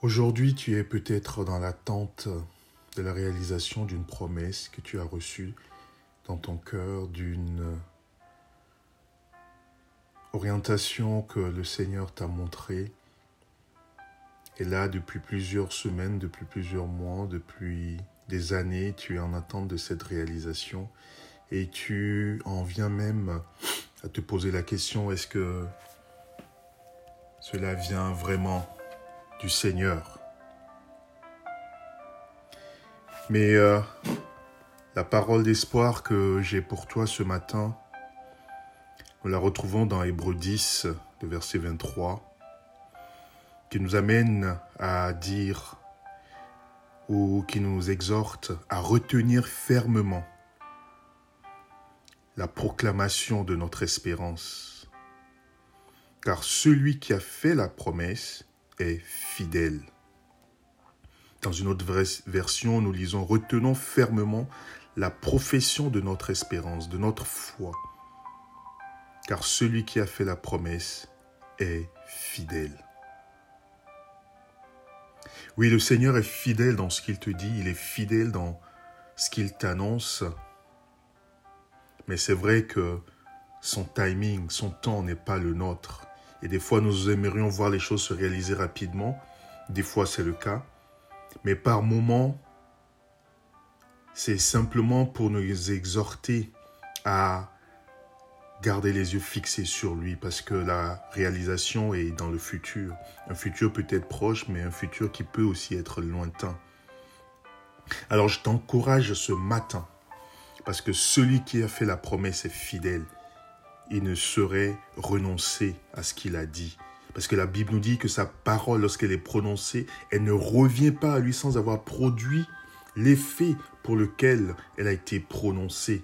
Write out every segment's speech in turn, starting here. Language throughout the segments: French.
Aujourd'hui, tu es peut-être dans l'attente de la réalisation d'une promesse que tu as reçue dans ton cœur, d'une orientation que le Seigneur t'a montrée. Et là, depuis plusieurs semaines, depuis plusieurs mois, depuis des années, tu es en attente de cette réalisation et tu en viens même à te poser la question, est-ce que cela vient vraiment du Seigneur. Mais euh, la parole d'espoir que j'ai pour toi ce matin, nous la retrouvons dans Hébreu 10, le verset 23, qui nous amène à dire ou qui nous exhorte à retenir fermement la proclamation de notre espérance. Car celui qui a fait la promesse est fidèle. Dans une autre version, nous lisons Retenons fermement la profession de notre espérance, de notre foi, car celui qui a fait la promesse est fidèle. Oui, le Seigneur est fidèle dans ce qu'il te dit, il est fidèle dans ce qu'il t'annonce, mais c'est vrai que son timing, son temps n'est pas le nôtre. Et des fois, nous aimerions voir les choses se réaliser rapidement. Des fois, c'est le cas. Mais par moments, c'est simplement pour nous exhorter à garder les yeux fixés sur lui parce que la réalisation est dans le futur. Un futur peut être proche, mais un futur qui peut aussi être lointain. Alors je t'encourage ce matin parce que celui qui a fait la promesse est fidèle il ne saurait renoncer à ce qu'il a dit. Parce que la Bible nous dit que sa parole, lorsqu'elle est prononcée, elle ne revient pas à lui sans avoir produit l'effet pour lequel elle a été prononcée.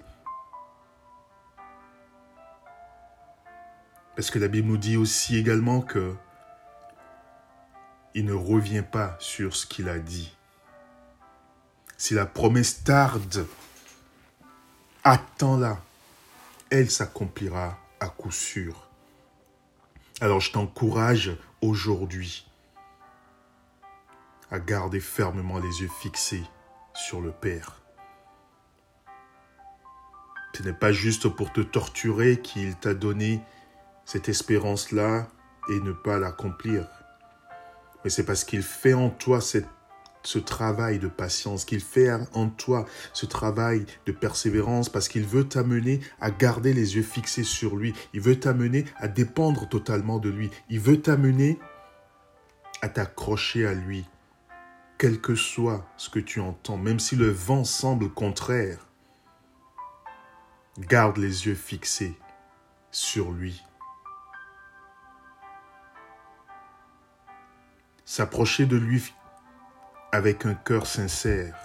Parce que la Bible nous dit aussi également que il ne revient pas sur ce qu'il a dit. Si la promesse tarde, attends-la elle s'accomplira à coup sûr. Alors je t'encourage aujourd'hui à garder fermement les yeux fixés sur le Père. Ce n'est pas juste pour te torturer qu'il t'a donné cette espérance-là et ne pas l'accomplir. Mais c'est parce qu'il fait en toi cette ce travail de patience, qu'il fait en toi ce travail de persévérance, parce qu'il veut t'amener à garder les yeux fixés sur lui. Il veut t'amener à dépendre totalement de lui. Il veut t'amener à t'accrocher à lui, quel que soit ce que tu entends, même si le vent semble contraire. Garde les yeux fixés sur lui. S'approcher de lui avec un cœur sincère,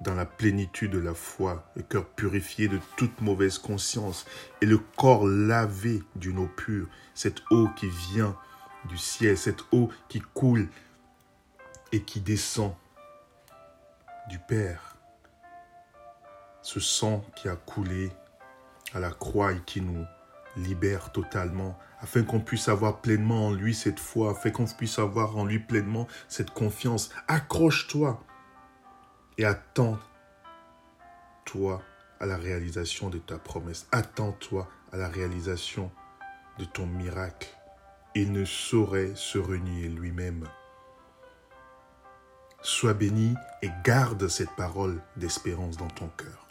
dans la plénitude de la foi, le cœur purifié de toute mauvaise conscience et le corps lavé d'une eau pure, cette eau qui vient du ciel, cette eau qui coule et qui descend du Père, ce sang qui a coulé à la croix et qui nous libère totalement, afin qu'on puisse avoir pleinement en lui cette foi, afin qu'on puisse avoir en lui pleinement cette confiance. Accroche-toi et attends-toi à la réalisation de ta promesse. Attends-toi à la réalisation de ton miracle. Il ne saurait se renier lui-même. Sois béni et garde cette parole d'espérance dans ton cœur.